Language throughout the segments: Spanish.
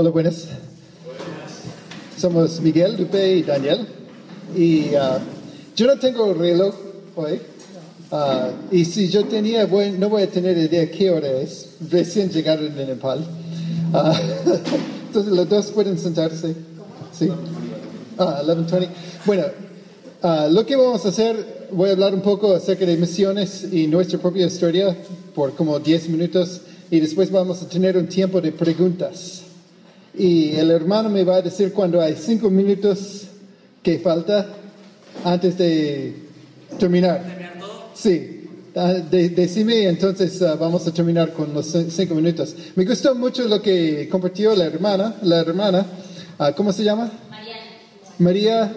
Hola, buenas. Somos Miguel, Lupe y Daniel. Y uh, yo no tengo reloj hoy. Uh, y si yo tenía, no voy a tener idea qué hora es. Recién llegaron de Nepal. Uh, entonces los dos pueden sentarse. Sí. Ah, 11.20. Bueno, lo que vamos a hacer, voy a hablar un poco acerca de misiones y nuestra propia historia por como 10 minutos y después vamos a tener un tiempo de preguntas. Y el hermano me va a decir cuando hay cinco minutos que falta antes de terminar. Sí, ah, decime entonces ah, vamos a terminar con los cinco minutos. Me gustó mucho lo que compartió la hermana, la hermana, ah, ¿cómo se llama? Mariana. María.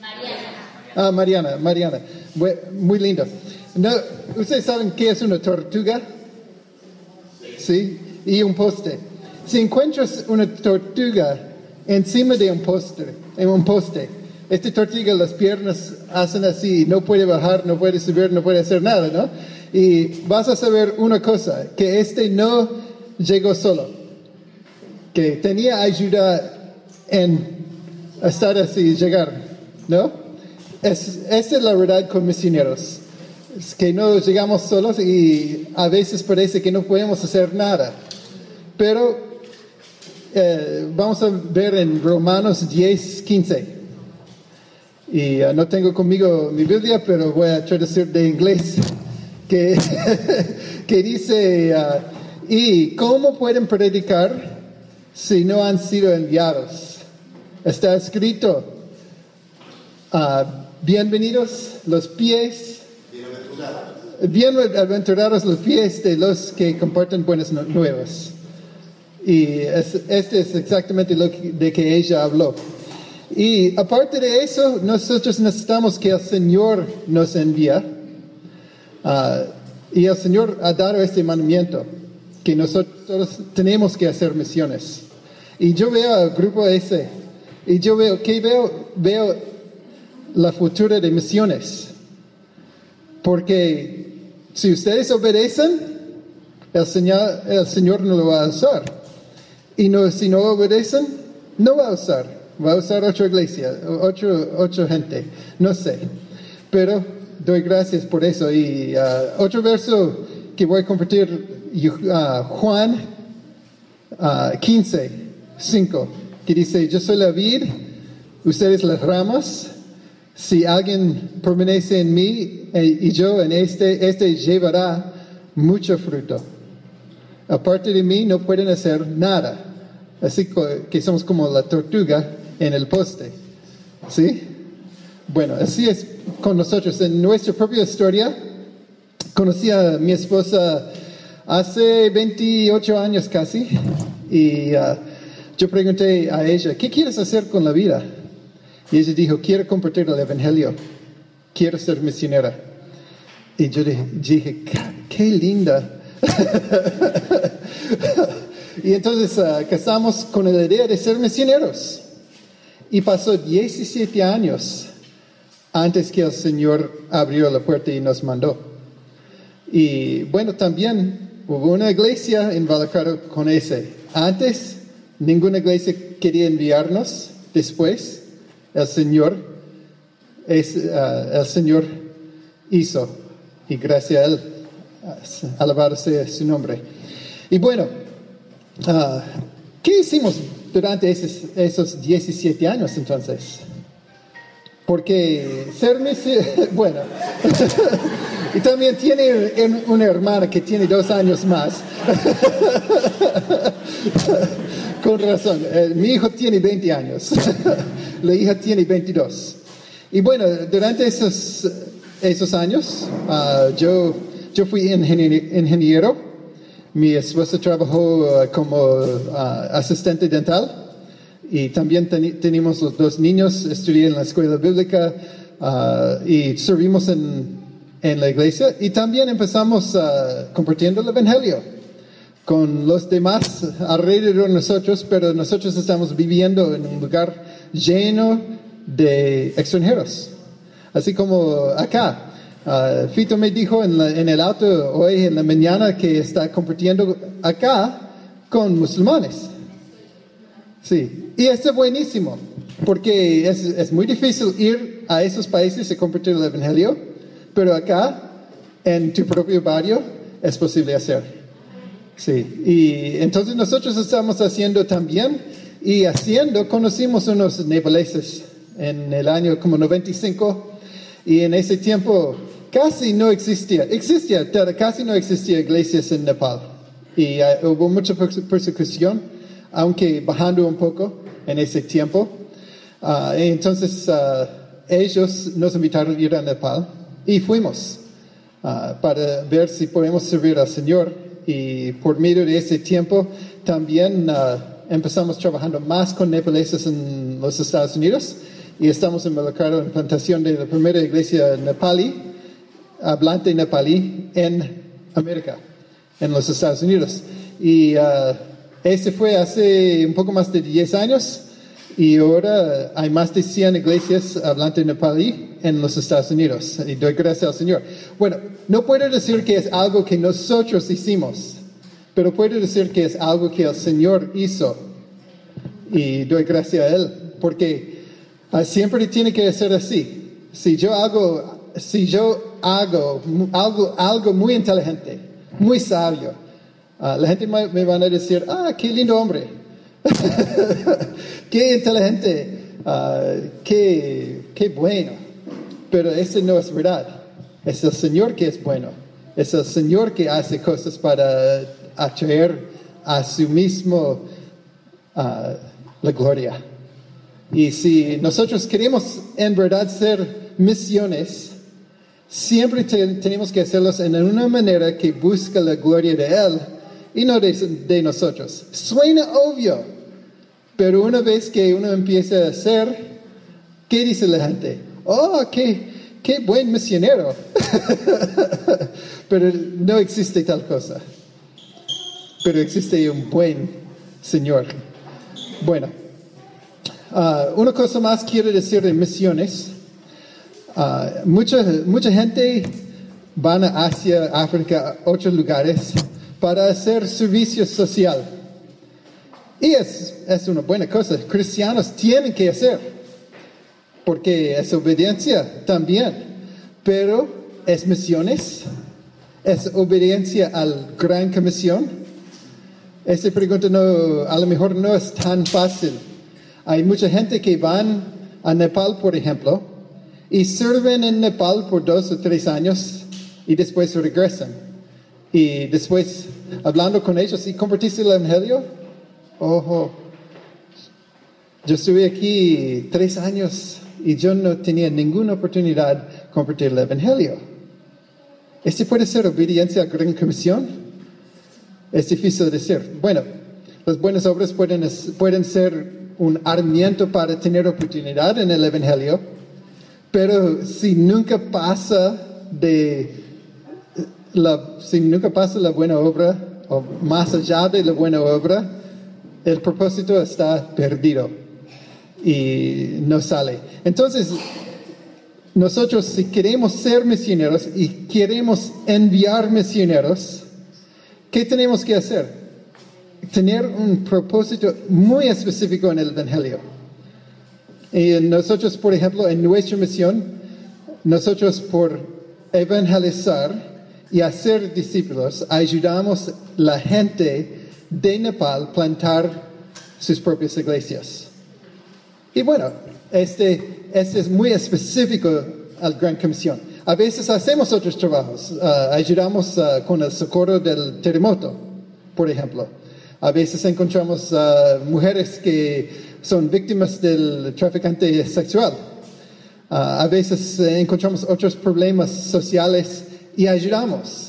Mariana. Ah, Mariana, Mariana. Muy, lindo. No, ¿Ustedes saben qué es una tortuga? Sí. Y un poste. Si encuentras una tortuga encima de un poste, en un poste, esta tortuga las piernas hacen así, no puede bajar, no puede subir, no puede hacer nada, ¿no? Y vas a saber una cosa, que este no llegó solo, que tenía ayuda en estar así, llegar, ¿no? Es, esta es la verdad con misioneros, es que no llegamos solos y a veces parece que no podemos hacer nada, pero eh, vamos a ver en Romanos 10, 15. Y uh, no tengo conmigo mi Biblia, pero voy a traducir de inglés, que, que dice, uh, ¿y cómo pueden predicar si no han sido enviados? Está escrito, uh, bienvenidos los pies, bienaventurados los pies de los que comparten buenas nuevas. Y este es exactamente lo de que ella habló. Y aparte de eso, nosotros necesitamos que el Señor nos envíe. Ah, y el Señor ha dado este mandamiento, que nosotros tenemos que hacer misiones. Y yo veo al grupo ese, y yo veo, ¿qué veo? Veo la futura de misiones. Porque si ustedes obedecen, el Señor, el Señor no lo va a usar. Y no, si no obedecen, no va a usar. Va a usar otra iglesia, otro, otra gente. No sé. Pero doy gracias por eso. Y uh, otro verso que voy a compartir, uh, Juan 15, uh, 5, que dice, yo soy la vid, ustedes las ramas. Si alguien permanece en mí eh, y yo en este, este llevará mucho fruto Aparte de mí no pueden hacer nada. Así que somos como la tortuga en el poste. ¿Sí? Bueno, así es con nosotros. En nuestra propia historia, conocí a mi esposa hace 28 años casi y uh, yo pregunté a ella, ¿qué quieres hacer con la vida? Y ella dijo, quiero compartir el Evangelio, quiero ser misionera. Y yo dije, qué linda y entonces uh, casamos con la idea de ser misioneros. Y pasó 17 años antes que el Señor abrió la puerta y nos mandó. Y bueno, también hubo una iglesia en Valacaro con ese. Antes, ninguna iglesia quería enviarnos. Después, el Señor, uh, el Señor hizo. Y gracias a Él Alabado sea su nombre. Y bueno, ah, ¿qué hicimos durante esos, esos 17 años entonces? Porque ser bueno, y también tiene una hermana que tiene dos años más. Con razón, eh, mi hijo tiene 20 años, la hija tiene 22. Y bueno, durante esos, esos años, ah, yo yo fui ingeniero. Mi esposa trabajó uh, como uh, asistente dental. Y también tenemos los dos niños, estudié en la escuela bíblica uh, y servimos en, en la iglesia. Y también empezamos uh, compartiendo el Evangelio con los demás alrededor de nosotros, pero nosotros estamos viviendo en un lugar lleno de extranjeros. Así como acá. Ah, Fito me dijo en, el auto hoy en la mañana que está compartiendo acá con musulmanes. Sí, y es buenísimo, porque es, es muy difícil ir a esos países y compartir el Evangelio, pero acá, en tu propio barrio, es posible hacer. Sí, y entonces nosotros estamos haciendo también, y haciendo, conocimos unos nepaleses en el año como 95, y en ese tiempo casi no existía, existía, pero casi no existía iglesias en Nepal. Y eh, hubo mucha perse- persecución, aunque bajando un poco en ese tiempo. Y entonces ah, ellos nos invitaron a ir a Nepal y fuimos ah, para ver si podemos servir al Señor. Y por medio de ese tiempo también empezamos trabajando más con nepaleses en los Estados Unidos y estamos en la plantación de la primera iglesia nepalí, hablante nepalí en América, en los Estados Unidos. Y ah, ese fue hace un poco más de 10 años y ahora hay más de 100 iglesias hablante nepalí en los Estados Unidos. Y doy gracias al Señor. Bueno, no puedo decir que es algo que nosotros hicimos, pero puedo decir que es algo que el Señor hizo. Y doy gracias a Él, porque ah, siempre tiene que ser así. Si yo hago, si yo hago algo, algo muy inteligente, muy sabio, ah, la gente me, me van a decir, ah, qué lindo hombre, qué inteligente, ah, qué, qué bueno. Pero eso no es verdad. Es el Señor que es bueno. Es el Señor que hace cosas para atraer a su mismo ah, la gloria. Y si nosotros queremos en verdad ser misiones, siempre te- tenemos que hacerlos en una manera que busca la gloria de Él y no de, de nosotros. Suena obvio, pero una vez que uno empieza a hacer, ¿qué dice la gente? Oh, qué, qué buen misionero. pero no existe tal cosa. Pero existe un buen Señor. Bueno, ah, una cosa más quiero decir de misiones. Ah, mucha, mucha gente van a Asia, África, a otros lugares para hacer servicio social. Y es, es una buena cosa. Cristianos tienen que hacer, porque es obediencia también. Pero es misiones, es obediencia al gran comisión. Esa pregunta no, a lo mejor no es tan fácil. Hay mucha gente que van a Nepal, por ejemplo, y sirven en Nepal por dos o tres años y después regresan. Y después, hablando con ellos, ¿y compartiste el Evangelio? Ojo, yo estuve aquí tres años y yo no tenía ninguna oportunidad de compartir el Evangelio. ¿Este puede ser obediencia a la Gran Comisión? Es difícil decir. Bueno, las buenas obras pueden, pueden ser un armiento para tener oportunidad en el Evangelio, pero si nunca pasa la, si nunca pasa la buena obra, o más allá de la buena obra, el propósito está perdido y no sale. Entonces, nosotros si queremos ser misioneros y queremos enviar misioneros, ¿qué tenemos que hacer? Tener un propósito muy específico en el Evangelio. Y nosotros, por ejemplo, en nuestra misión, nosotros por evangelizar y hacer discípulos, ayudamos a la gente de Nepal a plantar sus propias iglesias. Y bueno, este, este es muy específico al Gran Comisión. A veces hacemos otros trabajos, uh, ayudamos uh, con el socorro del terremoto, por ejemplo. A veces encontramos uh, mujeres que son víctimas del traficante sexual. a veces encontramos otros problemas sociales y ayudamos.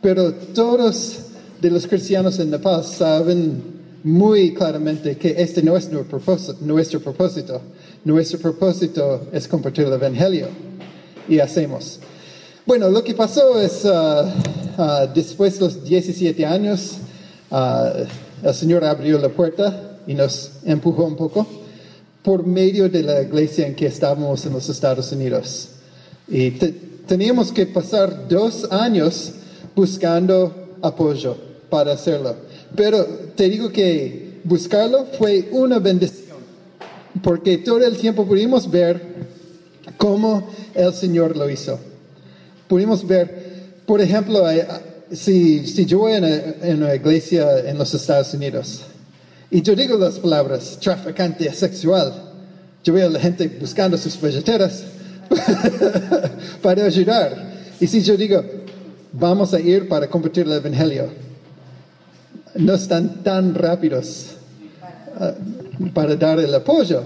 Pero todos de los cristianos en Nepal saben muy claramente que este no es nuestro propósito. Nuestro propósito, nuestro propósito es compartir el Evangelio. Y hacemos. Bueno, lo que pasó es, uh, uh, después de los 17 años, uh, el Señor abrió la puerta y nos empujó un poco por medio de la iglesia en que estábamos en los Estados Unidos. Y teníamos que pasar dos años buscando apoyo para hacerlo. Pero te digo que buscarlo fue una bendición, porque todo el tiempo pudimos ver cómo el Señor lo hizo. Pudimos ver, por ejemplo, si, si yo voy en una iglesia en los Estados Unidos y yo digo las palabras traficante sexual, yo veo a la gente buscando sus billeteras para ayudar. Y si yo digo, vamos a ir para compartir el Evangelio, no están tan rápidos ah, para dar el apoyo.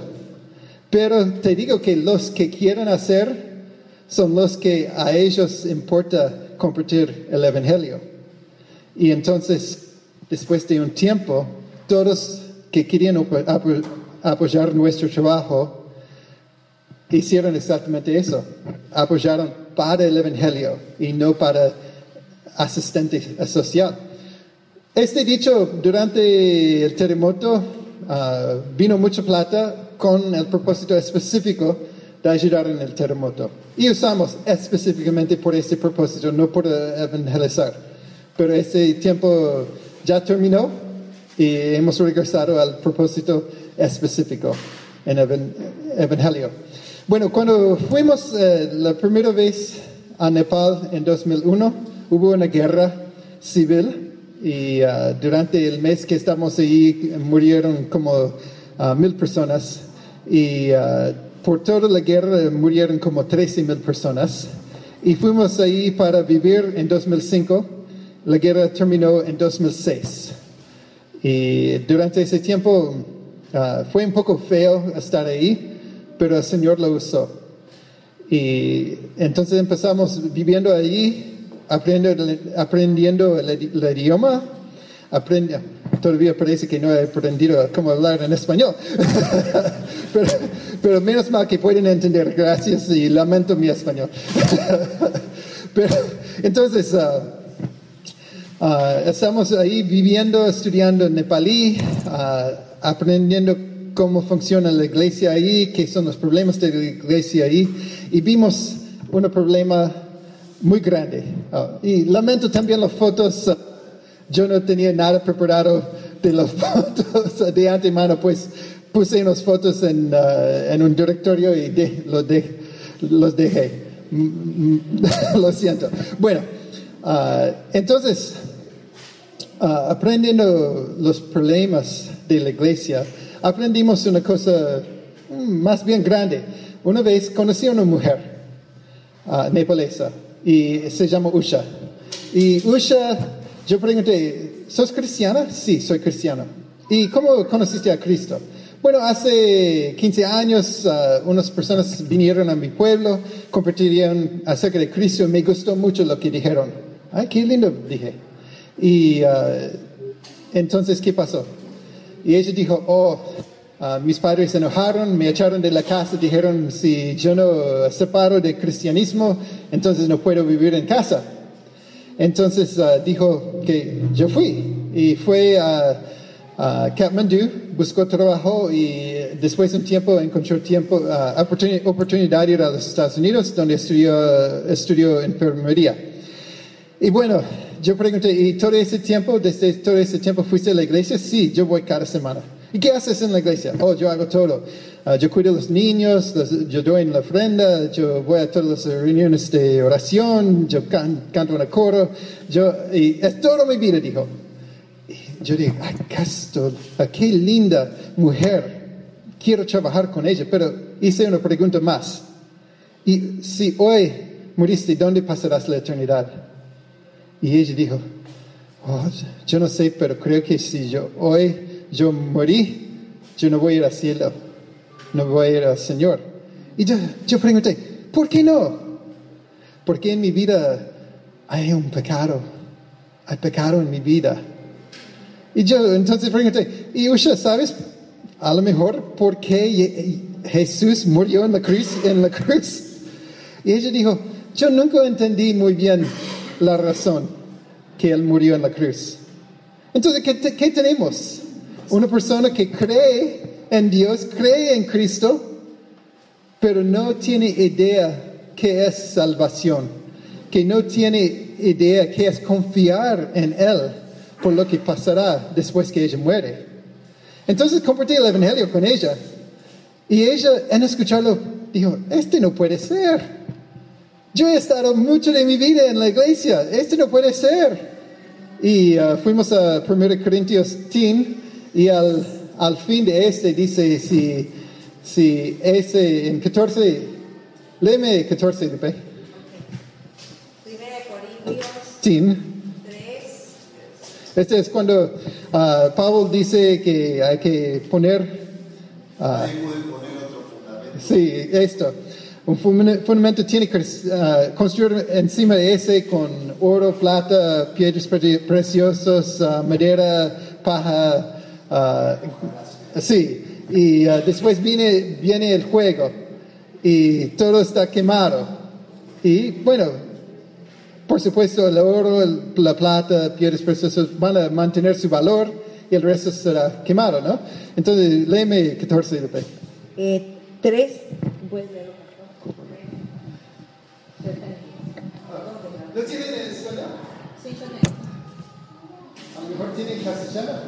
Pero te digo que los que quieren hacer son los que a ellos importa compartir el Evangelio. Y entonces, después de un tiempo, todos que querían apoyar nuestro trabajo hicieron exactamente eso. Apoyaron para el Evangelio y no para asistente social. Este dicho, durante el terremoto ah, vino mucha plata con el propósito específico de ayudar en el terremoto. Y usamos específicamente por ese propósito, no por evangelizar. Pero ese tiempo ya terminó y hemos regresado al propósito específico en el Evangelio. Bueno, cuando fuimos eh, la primera vez a Nepal en 2001, hubo una guerra civil y uh, durante el mes que estamos ahí murieron como uh, mil personas y uh, por toda la guerra murieron como 13 mil personas y fuimos ahí para vivir en 2005. La guerra terminó en 2006 y durante ese tiempo fue un poco feo estar ahí pero el Señor lo usó. Y entonces empezamos viviendo allí, aprendiendo, aprendiendo el, idioma, aprende, todavía parece que no he aprendido cómo hablar en español, pero, menos mal que pueden entender, gracias y lamento mi español. pero entonces... Uh, uh, estamos ahí viviendo, estudiando nepalí, uh, aprendiendo cómo funciona la iglesia ahí, qué son los problemas de la iglesia ahí, y vimos un problema muy grande. Y lamento también las fotos, yo no tenía nada preparado de las fotos de antemano, pues puse unas fotos en, ah, en un directorio y de, los, de, los dejé. Mm, mm, lo siento. Bueno, entonces, aprendiendo los problemas de la iglesia, aprendimos una cosa mm, más bien grande. Una vez conocí a una mujer uh, nepalesa y se llama Usha. Y Usha, yo pregunté, ¿sos cristiana? Sí, soy cristiana. ¿Y cómo conociste a Cristo? Bueno, hace 15 años uh, unas personas vinieron a mi pueblo, compartirían acerca de Cristo, me gustó mucho lo que dijeron. Ay, qué lindo, dije. Y uh, entonces, ¿qué pasó? Y ella dijo, oh, ah, mis padres se enojaron, me echaron de la casa, dijeron, si yo no separo de cristianismo, entonces no puedo vivir en casa. Entonces ah, dijo que yo fui y fue a, Kathmandu, buscó trabajo y después de un tiempo encontró tiempo, ah, oportunidad de ir a los Estados Unidos donde estudió, estudió enfermería. Y bueno, yo pregunté, ¿y todo ese tiempo, desde todo ese tiempo fuiste a la iglesia? Sí, yo voy cada semana. ¿Y qué haces en la iglesia? Oh, yo hago todo. Ah, yo cuido a los niños, yo doy en la ofrenda, yo voy a todas las reuniones de oración, yo canto en el coro, yo, y es toda mi vida, dijo. Y yo dije, ay, Castro, qué linda mujer, quiero trabajar con ella, pero hice una pregunta más. Y si hoy muriste, ¿dónde pasarás la eternidad? Y ella dijo, oh, yo no sé, pero creo que si yo hoy yo morí, yo no voy a ir al cielo, no voy a ir al Señor. Y yo, yo pregunté, ¿por qué no? Porque en mi vida hay un pecado hay pecado en mi vida. Y yo entonces pregunté, y Usha, ¿sabes a lo mejor por qué Jesús murió en la cruz? En la cruz? Y ella dijo, yo nunca entendí muy bien la razón que él murió en la cruz. Entonces, ¿qué, qué tenemos? Una persona que cree en Dios, cree en Cristo, pero no tiene idea qué es salvación, que no tiene idea qué es confiar en Él por lo que pasará después que ella muere. Entonces compartí el Evangelio con ella y ella en escucharlo dijo, este no puede ser. Yo he estado mucho de mi vida en la iglesia, este no puede ser. Y uh, fuimos a 1 Corintios 10 y al, al fin de este dice, si, si ese en 14, léeme 14 de P. 1 Corintios 10. 3, Este es cuando uh, Pablo dice que hay que poner, uh, sí, esto, un fundamento tiene que uh, construir encima de ese con oro, plata, piedras pre- preciosas, uh, madera, paja, uh, sí, y uh, después viene, viene el juego y todo está quemado. Y bueno, por supuesto, el oro, el- la plata, piedras preciosas van a mantener su valor y el resto será quemado, ¿no? Entonces, léeme 14 de P. eh, 3, puedes leerlo, por favor. ¿No tienen en escuela? A lo mejor tienen castellano.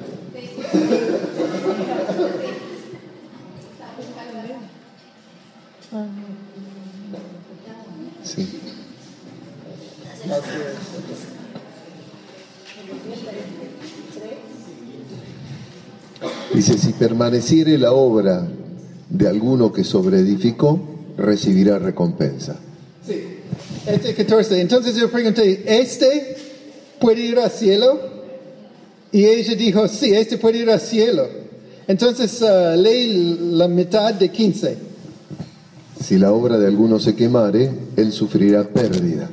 Sí. Dice, si permaneciere la obra de alguno que sobreedificó, recibirá recompensa. Sí. Este 14. Entonces yo pregunté, ¿este puede ir al cielo? Y ella dijo, sí, este puede ir al cielo. Entonces uh, leí la mitad de 15. Si la obra de alguno se quemare, él sufrirá pérdida.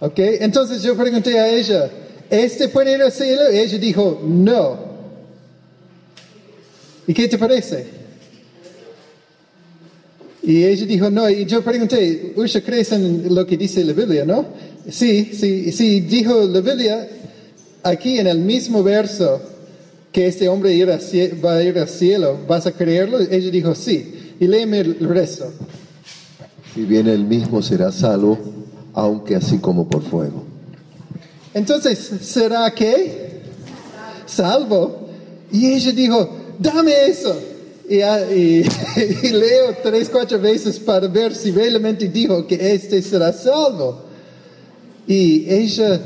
¿Ok? Entonces yo pregunté a ella, ¿este puede ir al cielo? Y ella dijo, no. ¿Y qué te parece? Y ella dijo, no. Y yo pregunté, Usha, ¿crees en lo que dice la Biblia, no? Sí, sí, sí, dijo la Biblia aquí en el mismo verso que este hombre ir va a ir al cielo. ¿Vas a creerlo? Ella dijo, sí. Y léeme el resto. Si viene el mismo será salvo, aunque así como por fuego. Entonces, ¿será que? Salvo. Y ella dijo, dame eso. Y, ah, y- y leo tres, cuatro veces para ver si realmente dijo que este será salvo. Y ella,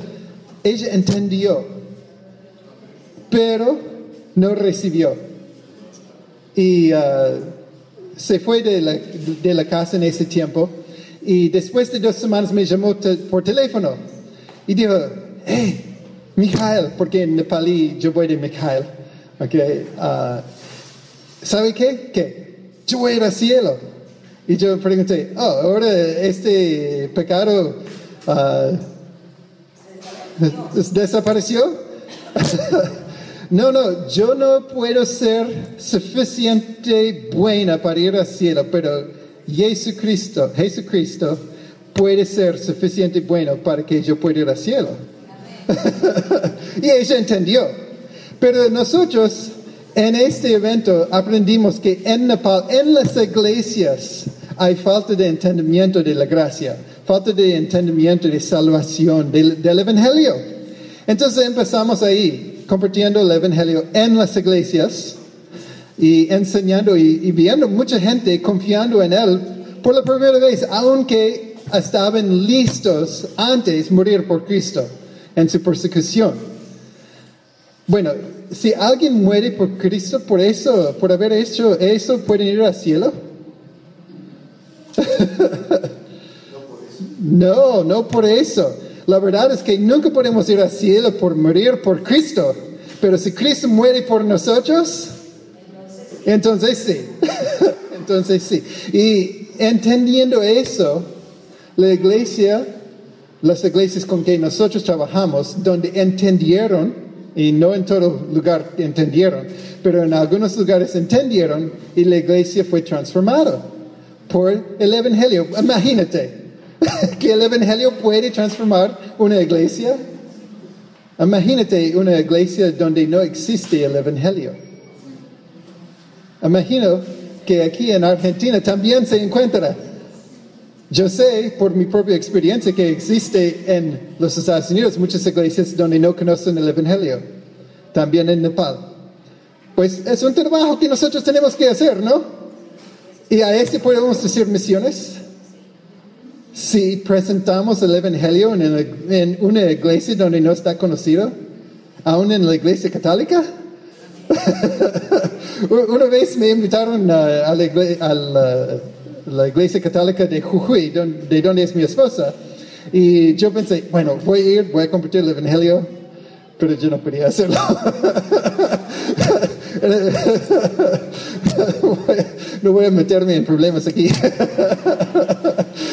ella entendió, pero no recibió. Y ah, se fue de la, de la casa en ese tiempo. Y después de dos semanas me llamó te- por teléfono. Y dijo, hey, Mijael, porque en nepalí yo voy de Mijael. Okay, ah, ¿Sabe qué? Que yo voy a ir al cielo. Y yo pregunté, oh, ahora este pecado des- desapareció. no, no, yo no puedo ser suficiente buena para ir al cielo, pero Jesucristo, Jesucristo puede ser suficiente bueno para que yo pueda ir al cielo. y ella entendió. Pero nosotros en este evento aprendimos que en Nepal, en las iglesias, hay falta de entendimiento de la gracia, falta de entendimiento de salvación del, del Evangelio. Entonces empezamos ahí, compartiendo el Evangelio en las iglesias y enseñando y, y viendo mucha gente confiando en Él por la primera vez, aunque estaban listos antes morir por Cristo en su persecución. Bueno, si alguien muere por Cristo, por eso, por haber hecho eso, ¿pueden ir al cielo? no, no por eso. La verdad es que nunca podemos ir al cielo por morir por Cristo. Pero si Cristo muere por nosotros, entonces sí. entonces sí. Y entendiendo eso, la iglesia las iglesias con que nosotros trabajamos, donde entendieron, y no en todo lugar entendieron, pero en algunos lugares entendieron y la iglesia fue transformada por el Evangelio. Imagínate que el Evangelio puede transformar una iglesia. Imagínate una iglesia donde no existe el Evangelio. Imagino que aquí en Argentina también se encuentra. Yo sé por mi propia experiencia que existe en los Estados Unidos muchas iglesias donde no conocen el Evangelio. También en Nepal. Pues es un trabajo que nosotros tenemos que hacer, ¿no? Y a este podemos decir misiones. Si presentamos el Evangelio en, en una iglesia donde no está conocido, aún en la iglesia católica. Una vez me invitaron a, la, iglesia, a la, iglesia católica de Jujuy, de donde es mi esposa, y yo pensé, bueno, voy a ir, voy a compartir el Evangelio, pero yo no podía hacerlo. no voy a meterme en problemas aquí.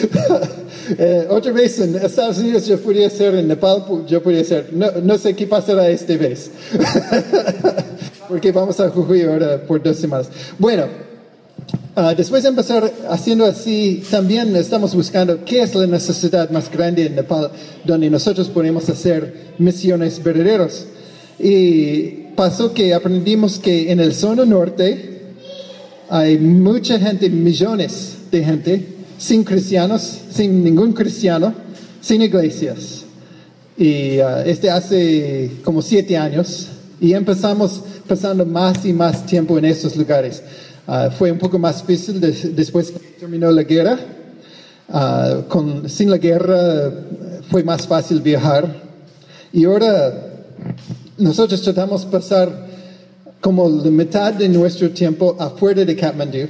eh, otra vez en Estados Unidos yo podría ser, en Nepal yo podría ser, no, no sé qué pasará esta vez. Porque vamos a Jujuy ahora por dos semanas. Bueno, uh, después de empezar haciendo así, también estamos buscando qué es la necesidad más grande en Nepal donde nosotros podemos hacer misiones verdaderas. Y pasó que aprendimos que en el zona norte hay mucha gente, millones de gente, sin cristianos, sin ningún cristiano, sin iglesias. Y uh, este hace como siete años y empezamos pasando más y más tiempo en esos lugares. Uh, fue un poco más difícil después que terminó la guerra. Con, sin la guerra fue más fácil viajar. Y ahora nosotros tratamos de pasar como la mitad de nuestro tiempo afuera de Kathmandu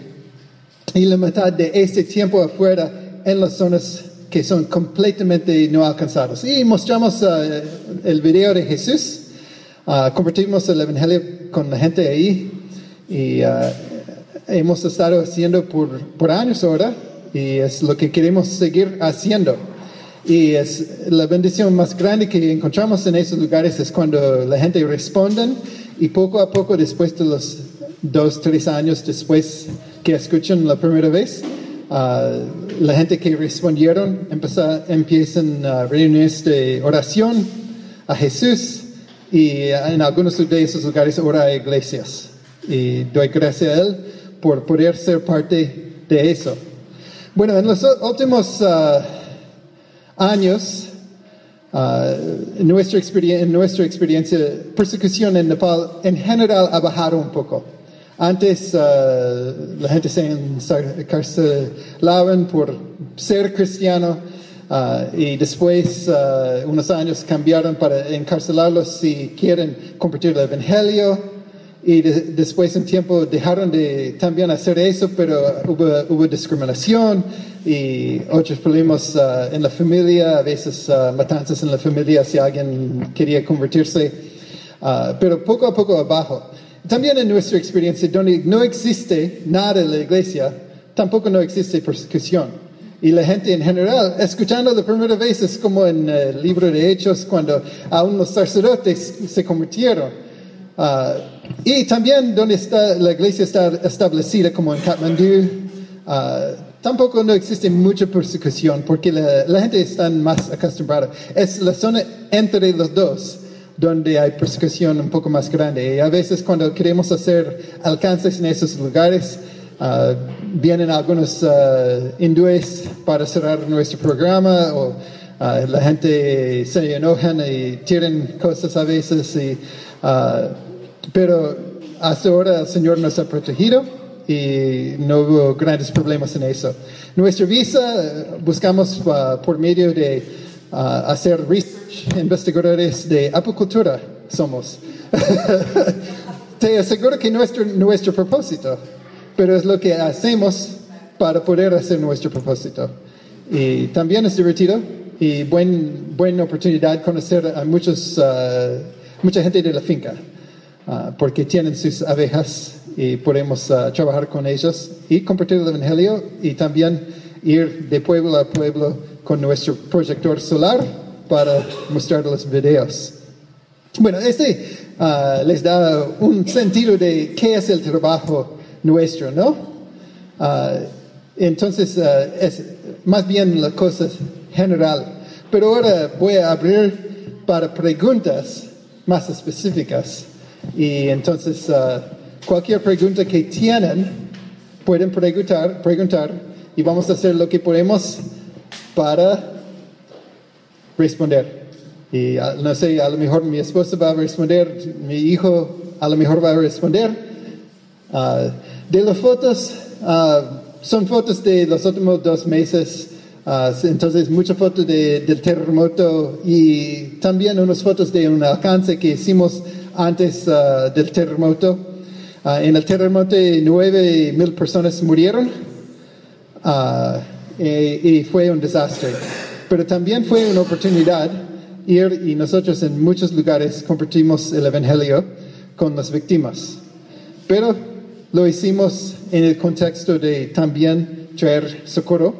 y la mitad de ese tiempo afuera en las zonas que son completamente no alcanzadas. Y mostramos uh, el video de Jesús, uh, compartimos el Evangelio con la gente ahí y uh, hemos estado haciendo por, por años ahora y es lo que queremos seguir haciendo. Y es la bendición más grande que encontramos en esos lugares es cuando la gente responde y poco a poco después de los dos, tres años después que escuchan la primera vez, uh, la gente que respondieron empezó, empiezan a reunirse de oración a Jesús y en algunos de esos lugares ora a iglesias. Y doy gracias a Él por poder ser parte de eso. Bueno, en los últimos uh, años, uh, en, nuestra en nuestra experiencia, persecución en Nepal en general ha bajado un poco. Antes uh, la gente se encarcelaban por ser cristiano uh, y después, uh, unos años, cambiaron para encarcelarlos si quieren compartir el Evangelio. Y de, después, un tiempo, dejaron de también hacer eso, pero hubo, hubo discriminación y otros problemas en la familia, a veces matanzas en la familia si alguien quería convertirse. pero poco a poco abajo. También en nuestra experiencia, donde no existe nada en la iglesia, tampoco no existe persecución. Y la gente en general, escuchando la primera vez, es como en el libro de Hechos, cuando aún los sacerdotes se convirtieron. Uh, y también donde está, la iglesia está establecida, como en Kathmandu, uh, tampoco no existe mucha persecución, porque la gente está más acostumbrada. Es la zona entre los dos donde hay persecución un poco más grande. Y a veces cuando queremos hacer alcances en esos lugares, uh, vienen algunos uh, hindúes para cerrar nuestro programa o uh, la gente se enojan y tiran cosas a veces. Y, pero hasta ahora el Señor nos ha protegido y no hubo grandes problemas en eso. Nuestra visa buscamos por medio de hacer research, investigadores de apicultura somos. Te aseguro que nuestro, nuestro propósito, pero es lo que hacemos para poder hacer nuestro propósito. Y también es divertido y buen, buena oportunidad conocer a muchos, uh, mucha gente de la finca, uh, porque tienen sus abejas y podemos uh, trabajar con ellos y compartir el Evangelio y también ir de pueblo a pueblo con nuestro proyector solar para mostrar los videos. Bueno, este ah, les da un sentido de qué es el trabajo nuestro, ¿no? Ah, entonces, ah, es más bien la cosa general. Pero ahora voy a abrir para preguntas más específicas. Y entonces, cualquier pregunta que tienen, pueden preguntar, preguntar y vamos a hacer lo que podemos para responder. Y ah, no sé, a lo mejor mi esposa va a responder, mi hijo a lo mejor va a responder. Ah, de las fotos, ah, son fotos de los últimos dos meses. entonces, muchas fotos del terremoto y también unas fotos de un alcance que hicimos antes del terremoto. en el terremoto, nueve mil personas murieron y fue un desastre. Pero también fue una oportunidad ir y nosotros en muchos lugares compartimos el Evangelio con las víctimas. Pero lo hicimos en el contexto de también traer socorro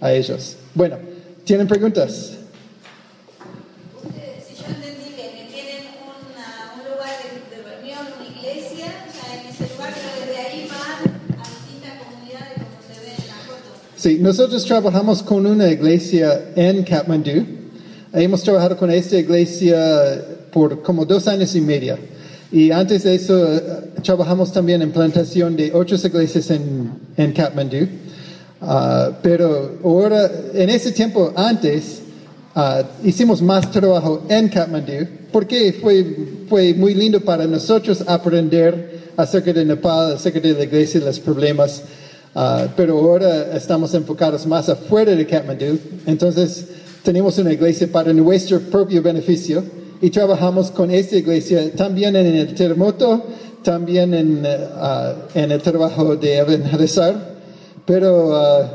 a ellos. Bueno, ¿tienen preguntas? Sí, nosotros trabajamos con una iglesia en Kathmandu Hemos trabajado con esta iglesia por como dos años y medio. Y antes de eso, eh, trabajamos también en plantación de otras iglesias en, en Kathmandu. Ah, pero ahora, en ese tiempo antes, ah, hicimos más trabajo en Kathmandu porque fue, fue muy lindo para nosotros aprender acerca de Nepal, acerca de la iglesia los problemas. Ah, pero ahora estamos enfocados más afuera de Kathmandu. Entonces, tenemos una iglesia para nuestro propio beneficio y trabajamos con esta iglesia también en el terremoto, también en, en el trabajo de evangelizar, pero uh,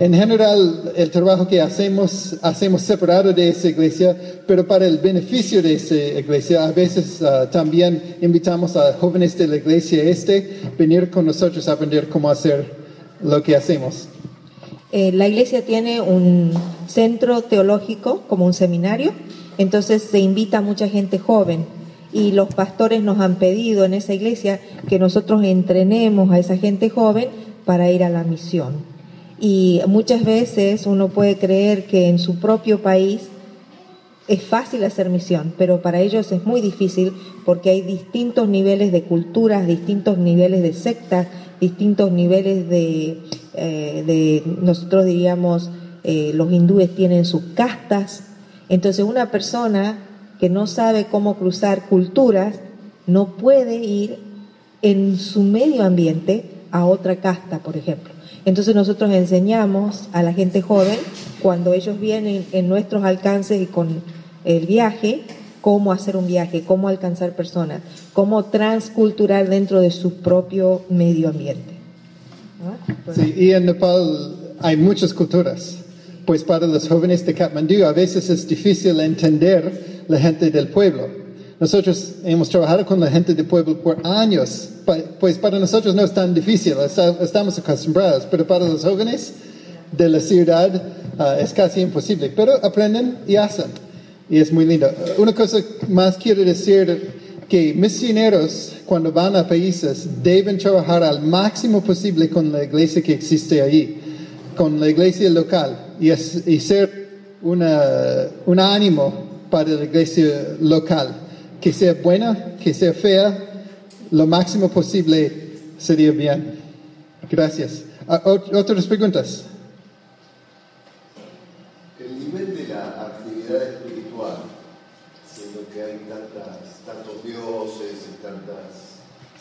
en general el trabajo que hacemos, hacemos separado de esa iglesia, pero para el beneficio de esa iglesia, a veces también invitamos a jóvenes de la iglesia este venir con nosotros a aprender cómo hacer lo que hacemos. Eh, la iglesia tiene un centro teológico como un seminario, entonces se invita a mucha gente joven y los pastores nos han pedido en esa iglesia que nosotros entrenemos a esa gente joven para ir a la misión. Y muchas veces uno puede creer que en su propio país es fácil hacer misión, pero para ellos es muy difícil porque hay distintos niveles de culturas, distintos niveles de sectas, distintos niveles de, eh, nosotros diríamos, eh, los hindúes tienen sus castas. Entonces una persona que no sabe cómo cruzar culturas no puede ir en su medio ambiente a otra casta, por ejemplo. Entonces nosotros enseñamos a la gente joven, cuando ellos vienen en nuestros alcances y con el viaje, cómo hacer un viaje, cómo alcanzar personas, cómo transculturar dentro de su propio medio ambiente. Sí, y en Nepal hay muchas culturas. Pues para los jóvenes de Kathmandu a veces es difícil entender la gente del pueblo. Nosotros hemos trabajado con la gente del pueblo por años, pues para nosotros no es tan difícil, estamos acostumbrados, pero para los jóvenes de la ciudad ah, es casi imposible, pero aprenden y hacen y es muy lindo. Una cosa más quiero decir que misioneros cuando van a países deben trabajar al máximo posible con la iglesia que existe allí, con la iglesia local y, ser una, un ánimo para la iglesia local, que sea buena, que sea fea, lo máximo posible sería bien. Gracias. Ah, ¿Otras preguntas?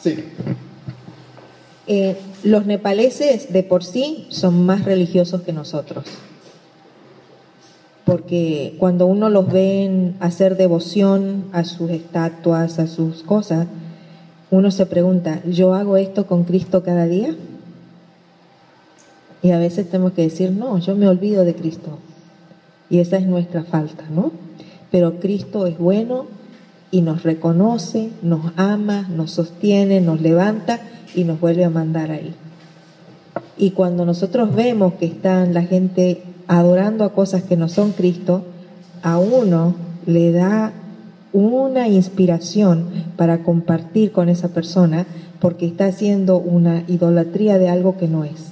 Sí. Eh, los nepaleses de por sí son más religiosos que nosotros. Porque cuando uno los ve hacer devoción a sus estatuas, a sus cosas, uno se pregunta, ¿yo hago esto con Cristo cada día? Y a veces tenemos que decir, no, yo me olvido de Cristo. Y esa es nuestra falta, ¿no? Pero Cristo es bueno, y nos reconoce, nos ama, nos sostiene, nos levanta y nos vuelve a mandar ahí. Y cuando nosotros vemos que están la gente adorando a cosas que no son Cristo, a uno le da una inspiración para compartir con esa persona porque está haciendo una idolatría de algo que no es.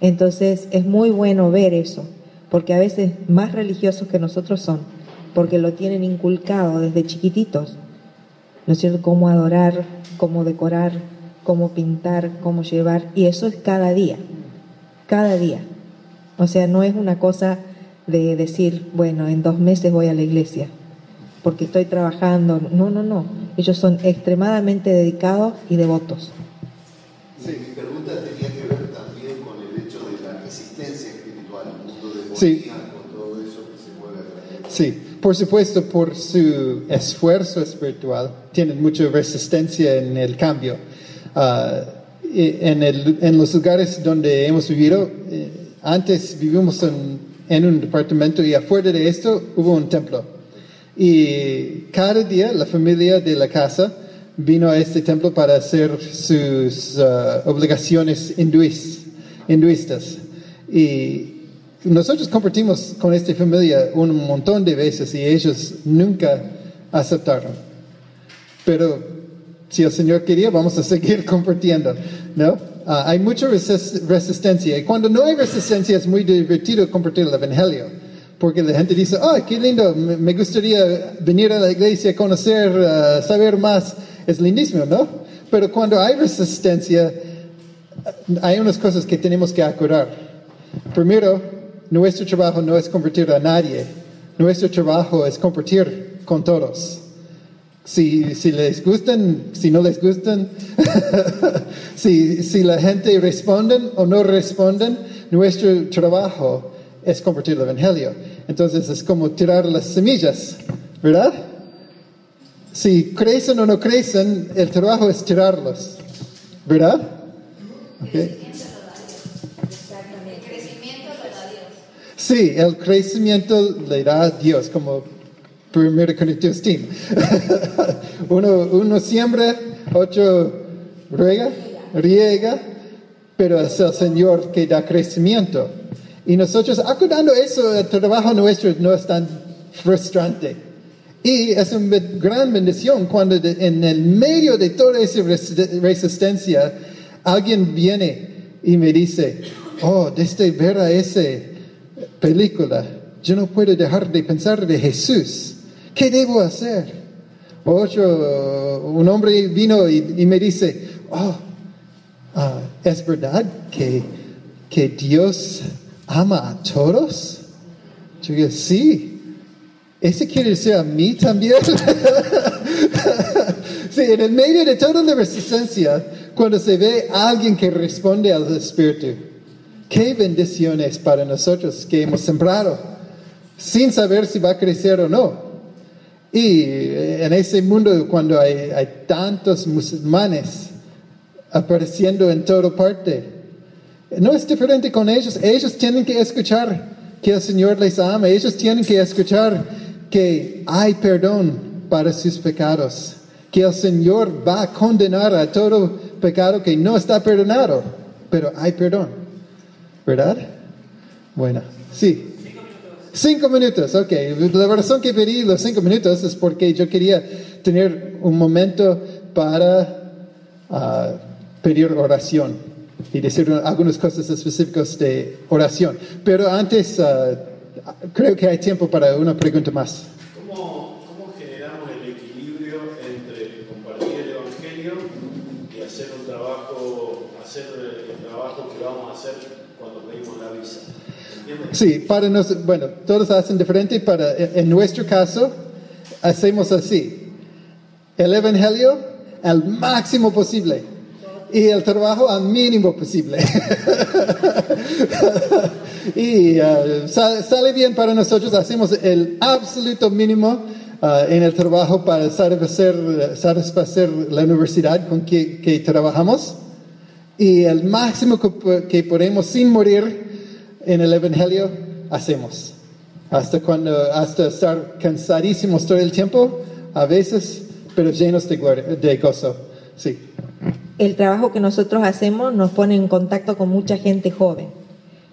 Entonces es muy bueno ver eso, porque a veces más religiosos que nosotros son, porque lo tienen inculcado desde chiquititos, ¿no es cierto? Cómo adorar, cómo decorar, cómo pintar, cómo llevar, y eso es cada día, cada día. O sea, no es una cosa de decir, bueno, en dos meses voy a la iglesia, porque estoy trabajando. No, no, no. Ellos son extremadamente dedicados y devotos. Sí, mi pregunta tenía que ver también con el hecho de la resistencia espiritual, el mundo de Sí. con todo eso que se mueve alrededor. Sí, por supuesto, por su esfuerzo espiritual, tienen mucha resistencia en el cambio. Y en, el- en los lugares donde hemos vivido, eh, antes vivimos en, en un departamento y afuera de esto hubo un templo. Y cada día la familia de la casa vino a este templo para hacer sus ah, obligaciones hinduistas. Y nosotros compartimos con esta familia un montón de veces y ellos nunca aceptaron. Pero si el Señor quería, vamos a seguir compartiendo, ¿no? Ah, hay mucha resis- resistencia y cuando no hay resistencia es muy divertido compartir el Evangelio, porque la gente dice, oh, qué lindo, me gustaría venir a la iglesia, conocer, ah, saber más, es lindísimo, ¿no? Pero cuando hay resistencia, hay unas cosas que tenemos que acordar. Primero, nuestro trabajo no es convertir a nadie, nuestro trabajo es compartir con todos. Si, si les gustan, si no les gustan, si, si la gente responden o no responden, nuestro trabajo es compartir el Evangelio. Entonces es como tirar las semillas, ¿verdad? Si crecen o no crecen, el trabajo es tirarlos, ¿verdad? Ok. El crecimiento lo da Dios. Sí, el crecimiento le da a Dios, como 1 Corintios 10. uno, uno siembra, otro riega, riega, pero es el Señor que da crecimiento. Y nosotros, acordando eso, el trabajo nuestro no es tan frustrante. Y es una gran bendición cuando en el medio de toda esa res- resistencia alguien viene y me dice, oh, desde ver a esa película, yo no puedo dejar de pensar de Jesús. ¿Qué debo hacer? Otro, un hombre vino y, me dice, oh, ah, ¿es verdad que, que Dios ama a todos? Yo digo, sí. ¿Ese quiere decir a mí también? sí, en el medio de toda la resistencia, cuando se ve a alguien que responde al Espíritu, qué bendiciones para nosotros que hemos sembrado, sin saber si va a crecer o no. Y en ese mundo, cuando hay, hay tantos musulmanes apareciendo en toda parte, no es diferente con ellos. Ellos tienen que escuchar que el Señor les ama. Ellos tienen que escuchar que hay perdón para sus pecados. Que el Señor va a condenar a todo pecado que no está perdonado. Pero hay perdón. ¿Verdad? Bueno, sí. Cinco minutos, ok. La razón que pedí los cinco minutos es porque yo quería tener un momento para ah, pedir oración y decir algunas cosas específicas de oración. Pero antes, ah, creo que hay tiempo para una pregunta más. ¿Cómo, ¿Cómo generamos el equilibrio entre compartir el Evangelio y hacer un trabajo, hacer el trabajo que vamos a hacer cuando pedimos la visa? ¿Entiendes? Sí, para nos, bueno, todos hacen diferente, para, en nuestro caso, hacemos así. El Evangelio al máximo posible y el trabajo al mínimo posible. y uh, sa- sale bien para nosotros, hacemos el absoluto mínimo uh, en el trabajo para satisfacer, satisfacer la universidad con que, trabajamos y el máximo que podemos sin morir en el Evangelio hacemos. Hasta cuando, hasta estar cansadísimos todo el tiempo, a veces, pero llenos de, gloria- de gozo. Sí. El trabajo que nosotros hacemos nos pone en contacto con mucha gente joven,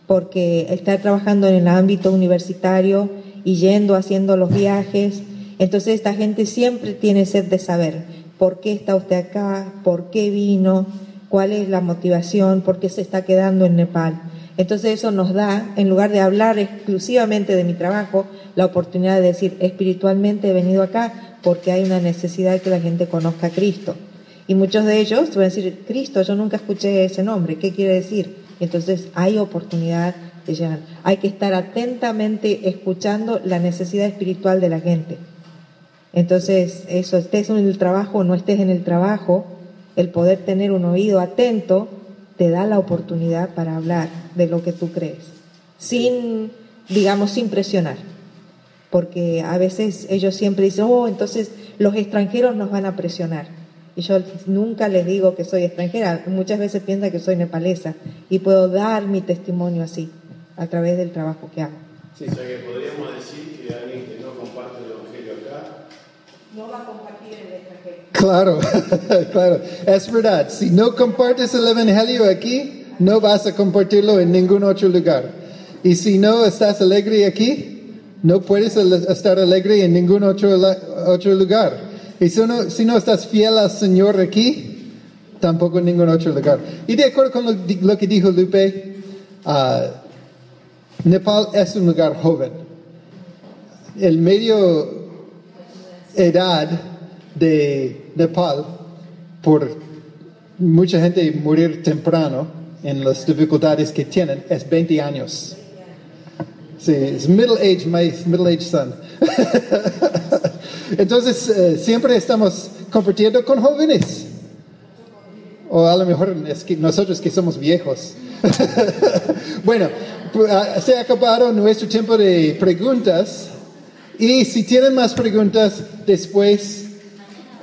porque está trabajando en el ámbito universitario y yendo, haciendo los viajes. Entonces esta gente siempre tiene sed de saber por qué está usted acá, por qué vino, cuál es la motivación, por qué se está quedando en Nepal. Entonces eso nos da, en lugar de hablar exclusivamente de mi trabajo, la oportunidad de decir, espiritualmente he venido acá porque hay una necesidad de que la gente conozca a Cristo. Y muchos de ellos van a decir, Cristo, yo nunca escuché ese nombre, ¿qué quiere decir? Entonces hay oportunidad de llegar. Hay que estar atentamente escuchando la necesidad espiritual de la gente. Entonces, eso, estés en el trabajo o no estés en el trabajo, el poder tener un oído atento te da la oportunidad para hablar de lo que tú crees, sin, digamos, sin presionar. Porque a veces ellos siempre dicen, oh, entonces los extranjeros nos van a presionar. Y yo nunca les digo que soy extranjera, muchas veces piensan que soy nepalesa y puedo dar mi testimonio así, a través del trabajo que hago. Sí, o sea que podríamos decir que alguien que no comparte el Evangelio acá No va a compartir el extranjero. Claro, claro, es verdad. Si no compartes el Evangelio aquí, no vas a compartirlo en ningún otro lugar. Y si no estás alegre aquí, no puedes estar alegre en ningún otro, lugar. Y si no, si no estás fiel al Señor aquí, tampoco en ningún otro lugar. Y de acuerdo con lo que dijo Lupe, ah, Nepal es un lugar joven. El medio edad de Nepal por mucha gente morir temprano en las dificultades que tienen es 20 años. Sí, es middle age, my middle age son. Entonces, eh, siempre estamos compartiendo con jóvenes. O a lo mejor es que nosotros que somos viejos. bueno, ah, se ha acabado nuestro tiempo de preguntas. Y si tienen más preguntas, después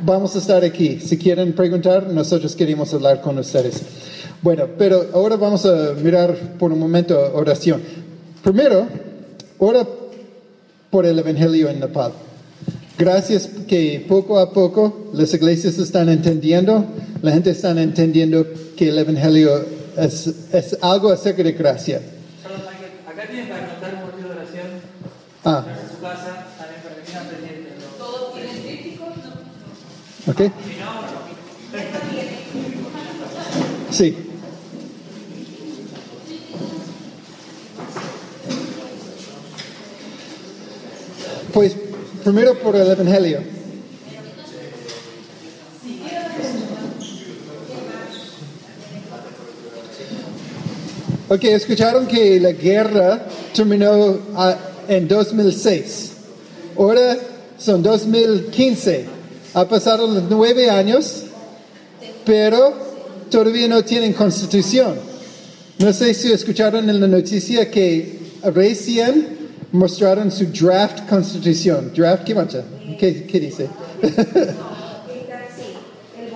vamos a estar aquí. Si quieren preguntar, nosotros queremos hablar con ustedes. Bueno, pero ahora vamos a mirar por un momento oración. Primero, ora por el Evangelio en Nepal. Gracias que poco a poco las iglesias están entendiendo, la gente está entendiendo que el Evangelio es, es algo acerca de gracia. Acá tienen para anotar un motivo de oración. Ah, ¿ok? Sí. Pues primero por el Evangelio. Ok, escucharon que la guerra terminó ah, en 2006. Ahora son 2015. Ha pasado los nueve años, pero todavía no tienen constitución. No sé si escucharon en la noticia que recién mostraron su draft constitución. ¿Draft qué mancha? ¿Qué, qué dice? Está, sí, el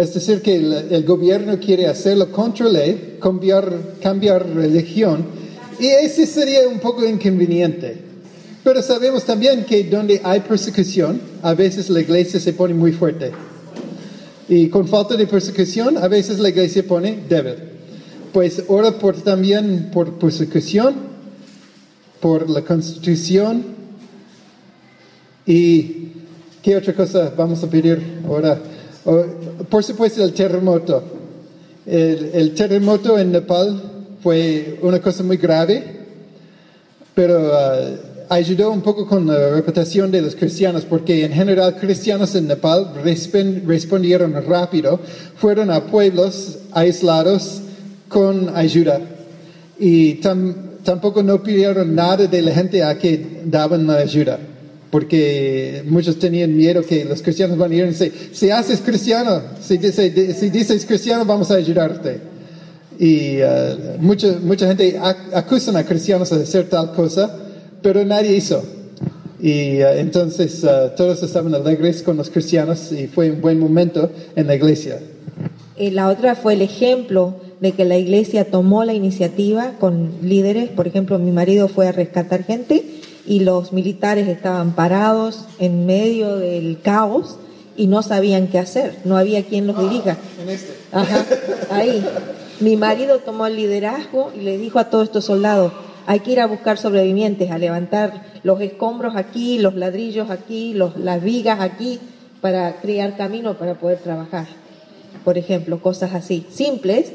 Es decir, que el, gobierno quiere hacerlo contra ley, cambiar, cambiar religión, y ese sería un poco inconveniente. Pero sabemos también que donde hay persecución, a veces la iglesia se pone muy fuerte. Y con falta de persecución, a veces la iglesia pone débil. Pues ora por, también por persecución, por la constitución, y qué otra cosa vamos a pedir ahora. Por supuesto, el terremoto. El, terremoto en Nepal fue una cosa muy grave, pero ah, ayudó un poco con la reputación de los cristianos, porque en general cristianos en Nepal respondieron rápido, fueron a pueblos aislados con ayuda y tam- tampoco no pidieron nada de la gente a que daban la ayuda. Porque muchos tenían miedo que los cristianos van a ir y decir, si haces cristiano, si, dice- si dices cristiano, vamos a ayudarte. Y eh, mucha, mucha gente ac- acusan a cristianos de hacer tal cosa, pero nadie hizo. Y eh, entonces eh, todos estaban alegres con los cristianos y fue un buen momento en la iglesia. Eh, la otra fue el ejemplo de que la iglesia tomó la iniciativa con líderes. Por ejemplo, mi marido fue a rescatar gente y los militares estaban parados en medio del caos y no sabían qué hacer, no había quien los dirija. Ajá, ahí. Mi marido tomó el liderazgo y le dijo a todos estos soldados, hay que ir a buscar sobrevivientes, a levantar los escombros aquí, los ladrillos aquí, los, las vigas aquí, para crear camino para poder trabajar. Por ejemplo, cosas así, simples.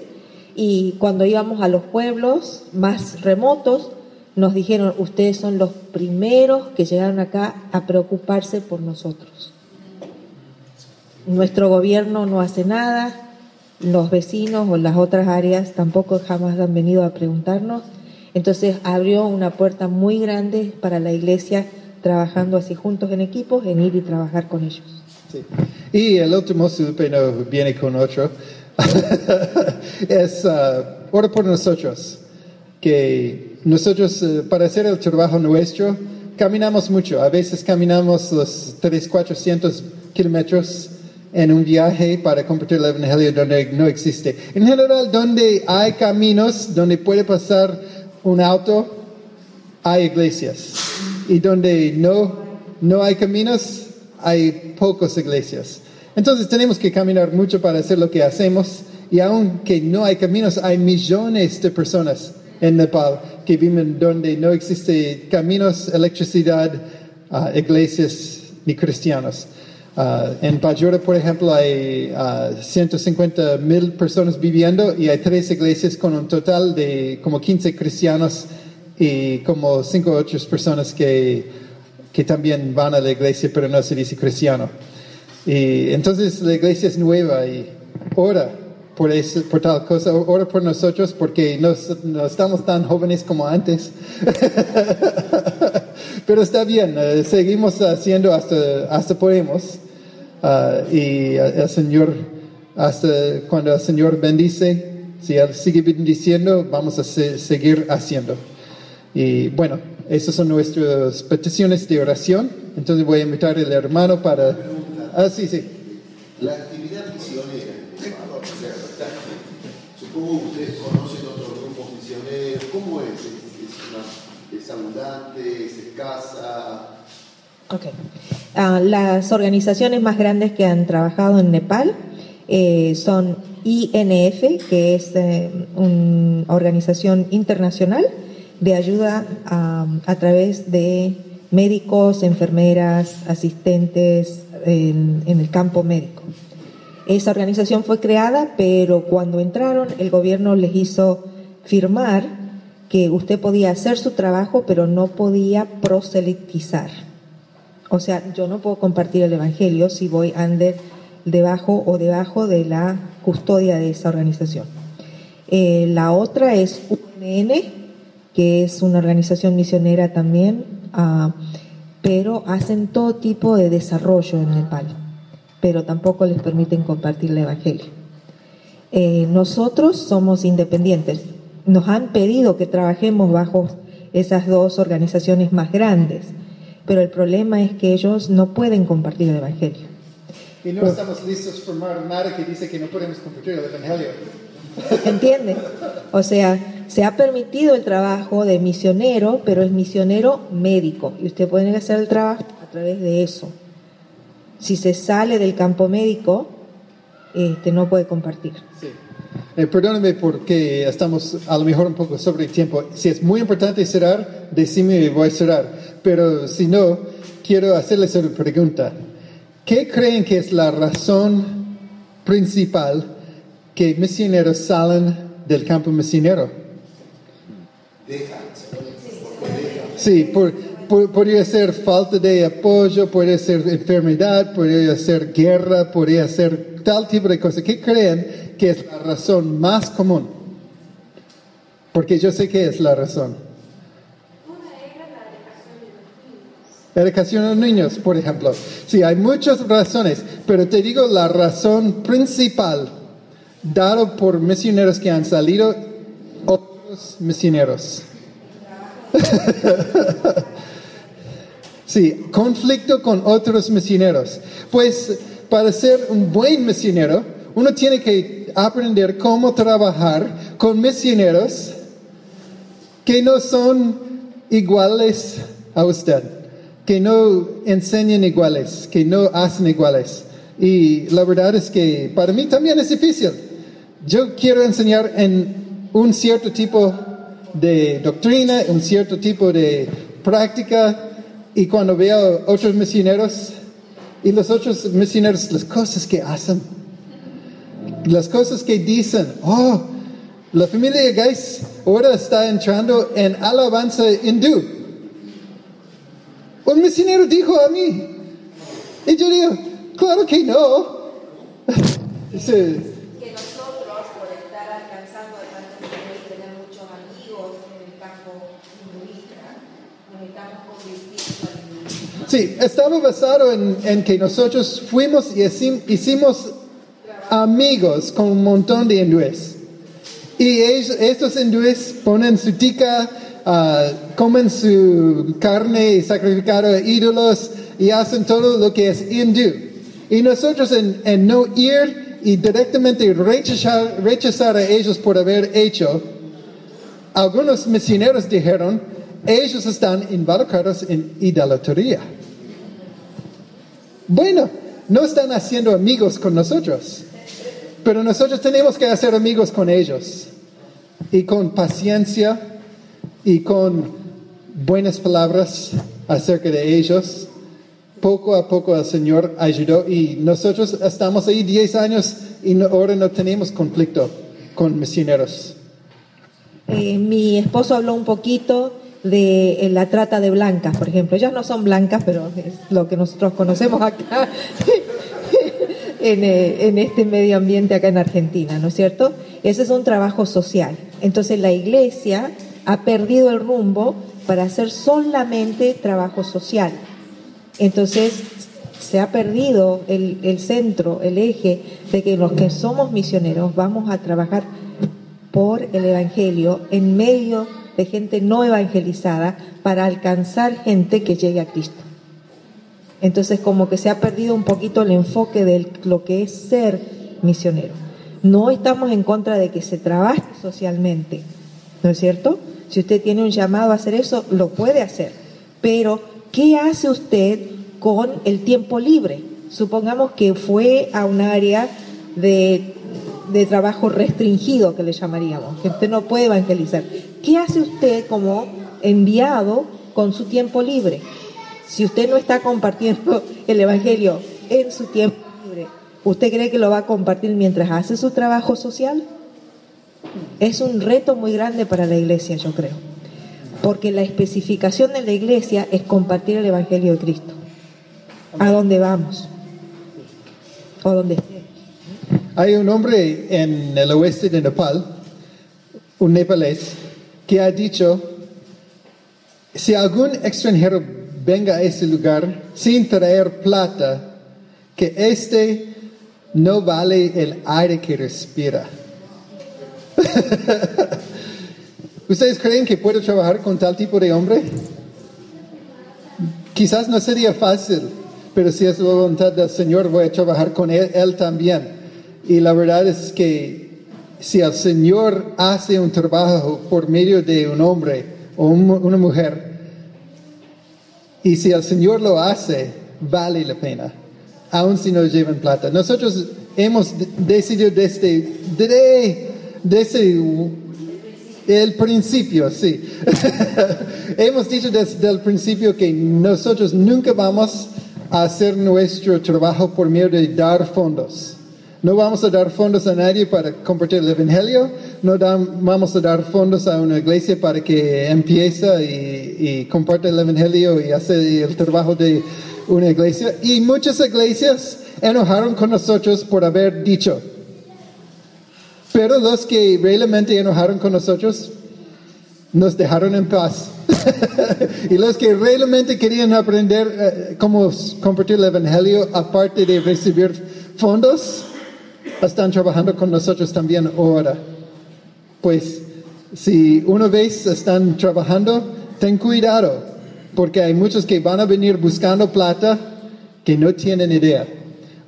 Y cuando íbamos a los pueblos más remotos, nos dijeron, ustedes son los primeros que llegaron acá a preocuparse por nosotros. Nuestro gobierno no hace nada, los vecinos o las otras áreas tampoco jamás han venido a preguntarnos. Entonces abrió una puerta muy grande para la iglesia trabajando así juntos en equipos, en ir y trabajar con ellos. Sí. Y el último no viene con otro. es uh, por nosotros. Que nosotros, uh, para hacer el trabajo nuestro, caminamos mucho. A veces caminamos los 300, 400 kilómetros en un viaje para compartir el Evangelio donde no existe. En general, donde hay caminos, donde puede pasar un auto, hay iglesias. Y donde no, no hay caminos, hay pocas iglesias. Entonces tenemos que caminar mucho para hacer lo que hacemos. Y aunque no hay caminos, hay millones de personas en Nepal que viven donde no existe caminos, electricidad, uh, iglesias ni cristianos. Uh, en Pajora, por ejemplo, hay uh, 150 mil personas viviendo y hay tres iglesias con un total de como 15 cristianos y como 5 o 8 personas que, que también van a la iglesia pero no se dice cristiano. Y entonces la iglesia es nueva y ora por, eso, por tal cosa, ora por nosotros porque no, estamos tan jóvenes como antes. Pero está bien, uh, seguimos haciendo hasta, hasta podemos. Uh, y el Señor, hasta cuando el Señor bendice, si Él sigue bendiciendo, vamos a se, seguir haciendo. Y bueno, esas son nuestras peticiones de oración. Entonces voy a invitar al hermano para... Ah, sí, sí. Okay. Uh, las organizaciones más grandes que han trabajado en Nepal eh, son INF, que es eh, una organización internacional de ayuda a, través de médicos, enfermeras, asistentes en, en el campo médico. Esa organización fue creada, pero cuando entraron el gobierno les hizo firmar que usted podía hacer su trabajo, pero no podía proselitizar. O sea, yo no puedo compartir el Evangelio si voy under, debajo o debajo de la custodia de esa organización. Eh, la otra es UNN, que es una organización misionera también, uh, pero hacen todo tipo de desarrollo en Nepal, pero tampoco les permiten compartir el Evangelio. Eh, nosotros somos independientes. Nos han pedido que trabajemos bajo esas dos organizaciones más grandes pero el problema es que ellos no pueden compartir el Evangelio. Y no estamos listos a formar nada que dice que no podemos compartir el Evangelio. ¿Entiende? O sea, se ha permitido el trabajo de misionero, pero es misionero médico. Y usted puede hacer el trabajo a través de eso. Si se sale del campo médico, este, no puede compartir. Sí. Eh, perdóname porque estamos a lo mejor un poco sobre el tiempo. Si es muy importante cerrar, decime y voy a cerrar. Pero si no, quiero hacerles una pregunta. ¿Qué creen que es la razón principal que misioneros salen del campo misionero? Sí, por, por, podría ser falta de apoyo, puede ser enfermedad, podría ser guerra, podría ser tal tipo de cosas. ¿Qué creen que es la razón más común? Porque yo sé que es la razón. Educación a los niños, por ejemplo. Sí, hay muchas razones, pero te digo la razón principal dado por misioneros que han salido otros misioneros. sí, conflicto con otros misioneros. Pues para ser un buen misionero, uno tiene que aprender cómo trabajar con misioneros que no son iguales a usted, que no enseñan iguales, que no hacen iguales. Y la verdad es que para mí también es difícil. Yo quiero enseñar en un cierto tipo de doctrina, un cierto tipo de práctica, y cuando veo otros misioneros y los otros misioneros, las cosas que hacen, las cosas que dicen, oh, la familia de Geis ahora está entrando en alabanza hindú. Un misionero dijo a mí, y yo digo, claro que no. Dice, que nosotros, por estar alcanzando a tantos niveles y tener muchos amigos en el campo hinduista, nos estamos convirtiendo al hinduismo. Sí, estaba basado en, en que nosotros fuimos y hicim- hicimos amigos con un montón de hindúes. Y ellos- estos hindúes ponen su tica, ah, comen su carne sacrificada a ídolos y hacen todo lo que es hindú. Y nosotros en, en no ir y directamente rechazar, rechazar a ellos por haber hecho, algunos misioneros dijeron, ellos están involucrados en idolatría. Bueno, no están haciendo amigos con nosotros, pero nosotros tenemos que hacer amigos con ellos. Y con paciencia y con buenas palabras acerca de ellos. Poco a poco el Señor ayudó y nosotros estamos ahí 10 años y ahora no tenemos conflicto con misioneros. Eh, mi esposo habló un poquito de eh, la trata de blancas, por ejemplo. Ellas no son blancas, pero es lo que nosotros conocemos acá en, eh, en este medio ambiente acá en Argentina, ¿no es cierto? Ese es un trabajo social. Entonces la iglesia ha perdido el rumbo para hacer solamente trabajo social. Entonces se ha perdido el, centro, el eje de que los que somos misioneros vamos a trabajar por el Evangelio en medio de gente no evangelizada para alcanzar gente que llegue a Cristo. Entonces como que se ha perdido un poquito el enfoque de lo que es ser misionero. No estamos en contra de que se trabaje socialmente, ¿no es cierto? Si usted tiene un llamado a hacer eso, lo puede hacer. Pero, ¿qué hace usted con el tiempo libre? Supongamos que fue a un área de, de trabajo restringido, que le llamaríamos, que usted no puede evangelizar. ¿Qué hace usted como enviado con su tiempo libre? Si usted no está compartiendo el Evangelio en su tiempo libre, ¿usted cree que lo va a compartir mientras hace su trabajo social? Es un reto muy grande para la iglesia, yo creo. Porque la especificación de la iglesia es compartir el Evangelio de Cristo. ¿A dónde vamos? ¿O dónde? Hay un hombre en el oeste de Nepal, un nepalés, que ha dicho, si algún extranjero venga a este lugar sin traer plata, que este no vale el aire que respira. ¿Ustedes creen que puedo trabajar con tal tipo de hombre? Quizás no sería fácil, pero si es la voluntad del Señor, voy a trabajar con él, también. Y la verdad es que si el Señor hace un trabajo por medio de un hombre o un- una mujer, y si el Señor lo hace, vale la pena, aun si no llevan plata. Nosotros hemos de- decidido desde, desde, desde el principio, sí. hemos dicho desde el principio que nosotros nunca vamos a hacer nuestro trabajo por medio de dar fondos. No vamos a dar fondos a nadie para compartir el Evangelio, no dan- vamos a dar fondos a una iglesia para que empiece y, y comparte el Evangelio y hace el trabajo de una iglesia. Y muchas iglesias enojaron con nosotros por haber dicho. Pero los que realmente enojaron con nosotros nos dejaron en paz. y los que realmente querían aprender eh, cómo compartir el Evangelio, aparte de recibir fondos, están trabajando con nosotros también ahora. Pues si una vez están trabajando, ten cuidado, porque hay muchos que van a venir buscando plata que no tienen idea.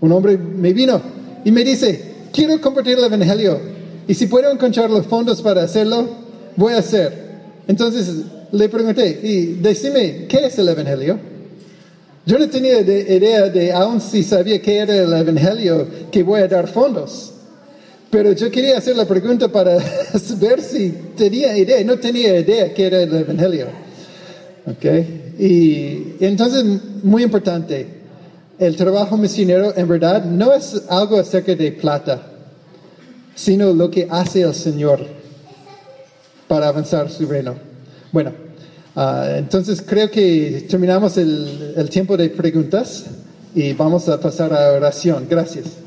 Un hombre me vino y me dice, quiero compartir el Evangelio y si puedo encontrar los fondos para hacerlo, voy a hacer. Entonces le pregunté, y decime, ¿qué es el Evangelio? Yo no tenía de- idea de, aún si sabía qué era el Evangelio, que voy a dar fondos. Pero yo quería hacer la pregunta para ver si tenía idea. No tenía idea qué era el Evangelio. ¿Ok? Y entonces, muy importante, el trabajo misionero en verdad no es algo acerca de plata, sino lo que hace el Señor para avanzar su reino. Bueno, ah, entonces creo que terminamos el, el tiempo de preguntas y vamos a pasar a oración. Gracias.